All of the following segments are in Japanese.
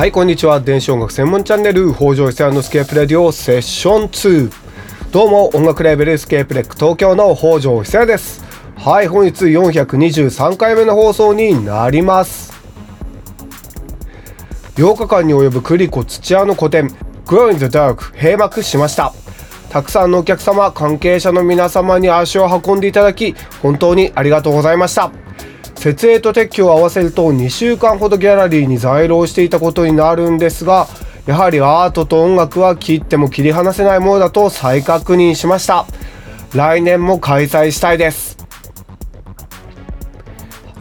はいこんにちは。電子音楽専門チャンネル北条久のスケープレディオセッション2どうも音楽レーベルスケープレック東京の北条久です。はい本日423回目の放送になります。8日間に及ぶクリコ土屋の個展 Grow in the Dark 閉幕しました。たくさんのお客様関係者の皆様に足を運んでいただき本当にありがとうございました。設営と撤去を合わせると2週間ほどギャラリーに在廊していたことになるんですがやはりアートと音楽は切っても切り離せないものだと再確認しました。来年も開催したいです。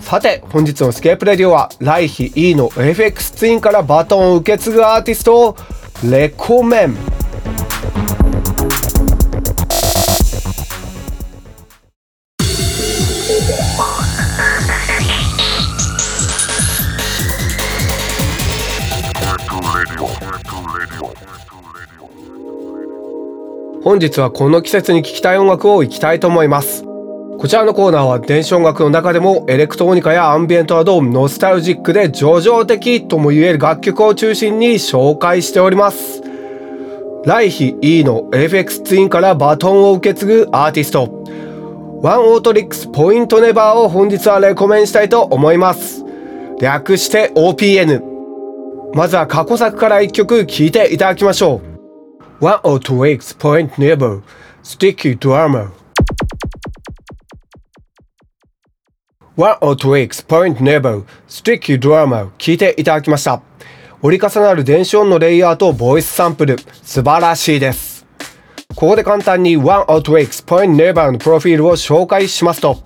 さて本日のスケープレディオは来ヒ E の FX ツインからバトンを受け継ぐアーティストをレコメン。本日はこの季節に聴きたい音楽をいきたいと思います。こちらのコーナーは電子音楽の中でもエレクトロニカやアンビエントなどノスタルジックで叙情的とも言える楽曲を中心に紹介しております。ライヒ E の FX ツインからバトンを受け継ぐアーティスト。ワンオートリックスポイントネバーを本日はレコメンしたいと思います。略して OPN まずは過去作から1曲聴いていただきましょう One or two weeks point never sticky drama One or two weeks point never sticky drama 聞いていただきました折り重なる電子音のレイヤーとボイスサンプル素晴らしいですここで簡単に One or two weeks point never のプロフィールを紹介しますと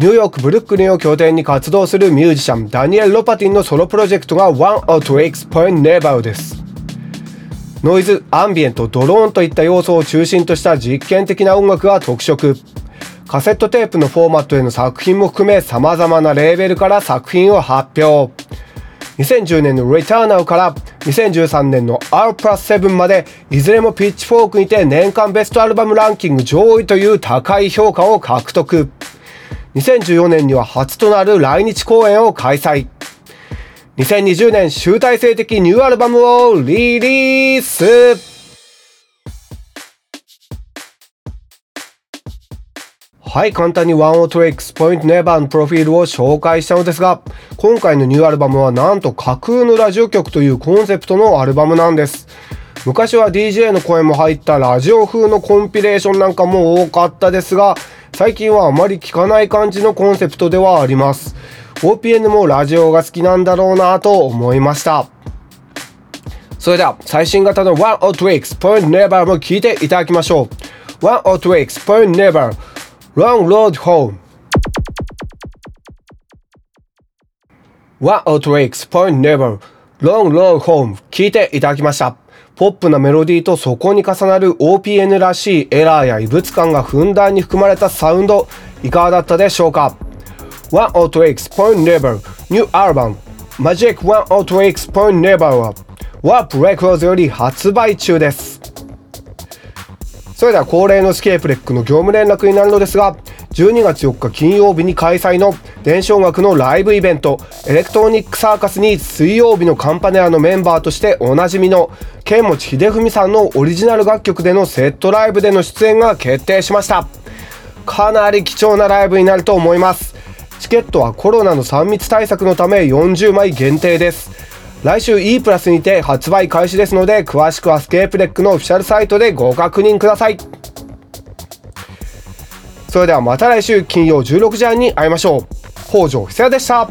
ニューヨーク・ブルックリンを拠点に活動するミュージシャンダニエル・ロパティンのソロプロジェクトが One or two weeks point never ですノイズ、アンビエント、ドローンといった要素を中心とした実験的な音楽が特色。カセットテープのフォーマットへの作品も含め様々なレーベルから作品を発表。2010年の Returnal から2013年の R プラス7までいずれもピッチフォークにて年間ベストアルバムランキング上位という高い評価を獲得。2014年には初となる来日公演を開催。2020年集大成的ニューアルバムをリリースはい簡単にワンオート X ポイントネバーのプロフィールを紹介したのですが今回のニューアルバムはなんと架空のラジオ局というコンセプトのアルバムなんです昔は DJ の声も入ったラジオ風のコンピレーションなんかも多かったですが最近はあまり聞かない感じのコンセプトではあります OPN もラジオが好きなんだろうなと思いましたそれでは最新型の One or Twix Point Never も聞いていただきましょう One or Twix Point Never Long Road Home One or Twix Point Never Long Long Home 聴いていただきました。ポップなメロディーとそこに重なる OPN らしいエラーや異物感がふんだんに含まれたサウンド、いかがだったでしょうか ?108's Point Never New Album Magic 108's Point Never は Warp Records より発売中です。それでは恒例のスケープレックの業務連絡になるのですが12月4日金曜日に開催の電子音楽のライブイベントエレクトロニックサーカスに水曜日のカンパネラのメンバーとしておなじみの剣持秀文さんのオリジナル楽曲でのセットライブでの出演が決定しました。かなり貴重なライブになると思います。チケットはコロナの3密対策のため40枚限定です。来週 E プラスにて発売開始ですので詳しくはスケープレックのオフィシャルサイトでご確認ください。それではまた来週金曜16時半に会いましょう。北条久也でした。